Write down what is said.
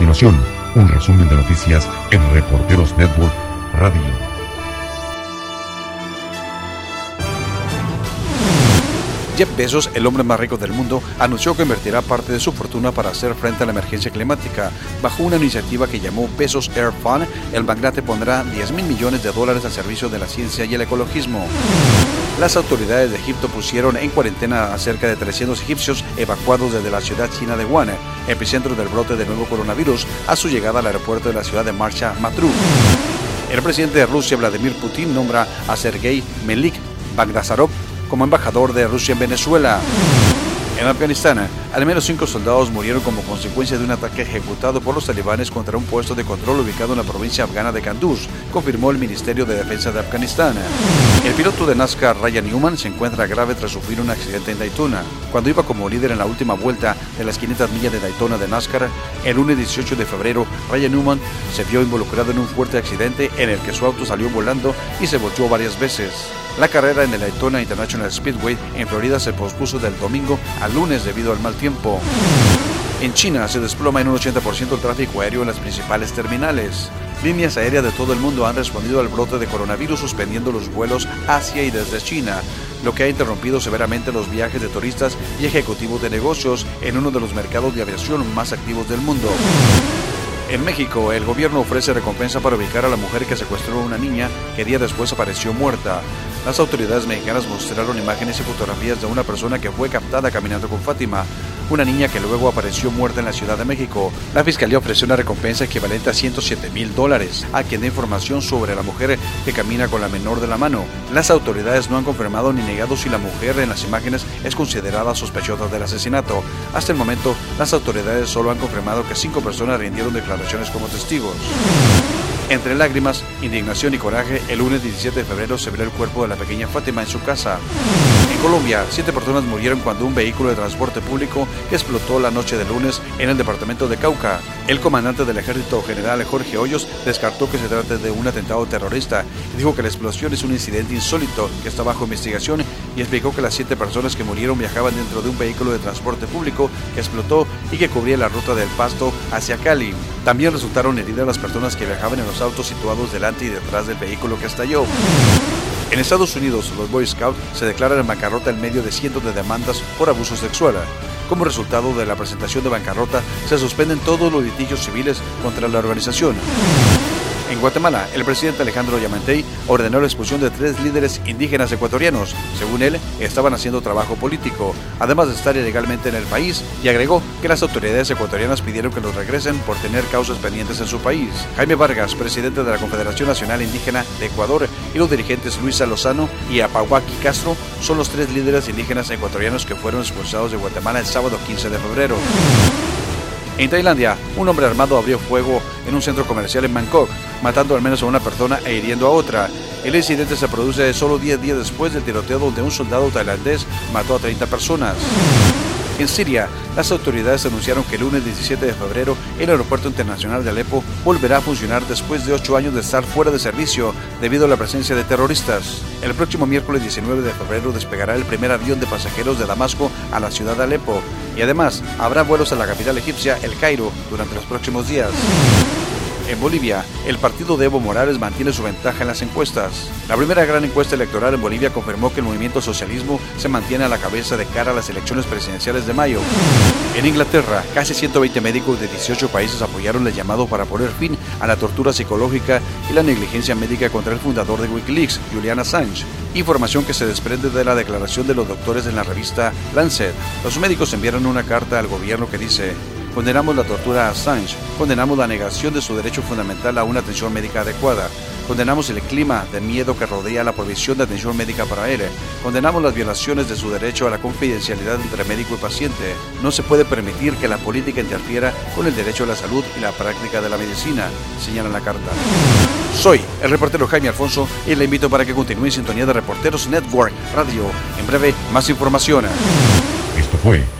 continuación, un resumen de noticias en Reporteros Network Radio. Jeff Bezos, el hombre más rico del mundo, anunció que invertirá parte de su fortuna para hacer frente a la emergencia climática. Bajo una iniciativa que llamó Bezos Air Fund, el magnate pondrá 10 mil millones de dólares al servicio de la ciencia y el ecologismo. Las autoridades de Egipto pusieron en cuarentena a cerca de 300 egipcios evacuados desde la ciudad china de Wuhan, epicentro del brote del nuevo coronavirus, a su llegada al aeropuerto de la ciudad de Marcha Matru. El presidente de Rusia, Vladimir Putin, nombra a Sergei Melik Bagdasarov como embajador de Rusia en Venezuela. En Afganistán, al menos cinco soldados murieron como consecuencia de un ataque ejecutado por los talibanes contra un puesto de control ubicado en la provincia afgana de Kanduz, confirmó el Ministerio de Defensa de Afganistán. Piloto de NASCAR Ryan Newman se encuentra grave tras sufrir un accidente en Daytona. Cuando iba como líder en la última vuelta de las 500 millas de Daytona de NASCAR, el lunes 18 de febrero, Ryan Newman se vio involucrado en un fuerte accidente en el que su auto salió volando y se volteó varias veces. La carrera en el Daytona International Speedway en Florida se pospuso del domingo al lunes debido al mal tiempo. En China se desploma en un 80% el tráfico aéreo en las principales terminales. Líneas aéreas de todo el mundo han respondido al brote de coronavirus suspendiendo los vuelos hacia y desde China, lo que ha interrumpido severamente los viajes de turistas y ejecutivos de negocios en uno de los mercados de aviación más activos del mundo. En México, el gobierno ofrece recompensa para ubicar a la mujer que secuestró a una niña que día después apareció muerta. Las autoridades mexicanas mostraron imágenes y fotografías de una persona que fue captada caminando con Fátima, una niña que luego apareció muerta en la Ciudad de México. La fiscalía ofreció una recompensa equivalente a 107 mil dólares a quien dé información sobre la mujer que camina con la menor de la mano. Las autoridades no han confirmado ni negado si la mujer en las imágenes es considerada sospechosa del asesinato. Hasta el momento, las autoridades solo han confirmado que cinco personas rindieron declaraciones como testigos. Entre lágrimas, indignación y coraje, el lunes 17 de febrero se vio el cuerpo de la pequeña Fátima en su casa. En Colombia, siete personas murieron cuando un vehículo de transporte público explotó la noche de lunes en el departamento de Cauca. El comandante del ejército general Jorge Hoyos descartó que se trate de un atentado terrorista y dijo que la explosión es un incidente insólito que está bajo investigación y explicó que las siete personas que murieron viajaban dentro de un vehículo de transporte público que explotó y que cubría la ruta del Pasto hacia Cali. También resultaron heridas las personas que viajaban en los autos situados delante y detrás del vehículo que estalló. En Estados Unidos, los Boy Scouts se declaran en bancarrota en medio de cientos de demandas por abuso sexual. Como resultado de la presentación de bancarrota, se suspenden todos los litigios civiles contra la organización. En Guatemala, el presidente Alejandro Yamatei ordenó la expulsión de tres líderes indígenas ecuatorianos. Según él, estaban haciendo trabajo político, además de estar ilegalmente en el país, y agregó que las autoridades ecuatorianas pidieron que los regresen por tener causas pendientes en su país. Jaime Vargas, presidente de la Confederación Nacional Indígena de Ecuador, y los dirigentes Luisa Lozano y Apahuaki Castro son los tres líderes indígenas ecuatorianos que fueron expulsados de Guatemala el sábado 15 de febrero. En Tailandia, un hombre armado abrió fuego en un centro comercial en Bangkok, matando al menos a una persona e hiriendo a otra. El incidente se produce solo 10 días después del tiroteo donde un soldado tailandés mató a 30 personas. En Siria, las autoridades anunciaron que el lunes 17 de febrero el aeropuerto internacional de Alepo volverá a funcionar después de ocho años de estar fuera de servicio debido a la presencia de terroristas. El próximo miércoles 19 de febrero despegará el primer avión de pasajeros de Damasco a la ciudad de Alepo y además habrá vuelos a la capital egipcia, El Cairo, durante los próximos días. En Bolivia, el partido de Evo Morales mantiene su ventaja en las encuestas. La primera gran encuesta electoral en Bolivia confirmó que el movimiento socialismo se mantiene a la cabeza de cara a las elecciones presidenciales de mayo. En Inglaterra, casi 120 médicos de 18 países apoyaron el llamado para poner fin a la tortura psicológica y la negligencia médica contra el fundador de Wikileaks, Julian Assange. Información que se desprende de la declaración de los doctores en la revista Lancet. Los médicos enviaron una carta al gobierno que dice, Condenamos la tortura a Assange, condenamos la negación de su derecho fundamental a una atención médica adecuada, condenamos el clima de miedo que rodea la provisión de atención médica para él, condenamos las violaciones de su derecho a la confidencialidad entre médico y paciente. No se puede permitir que la política interfiera con el derecho a la salud y la práctica de la medicina, señala la carta. Soy el reportero Jaime Alfonso y le invito para que continúe en sintonía de Reporteros Network Radio. En breve, más información. Esto fue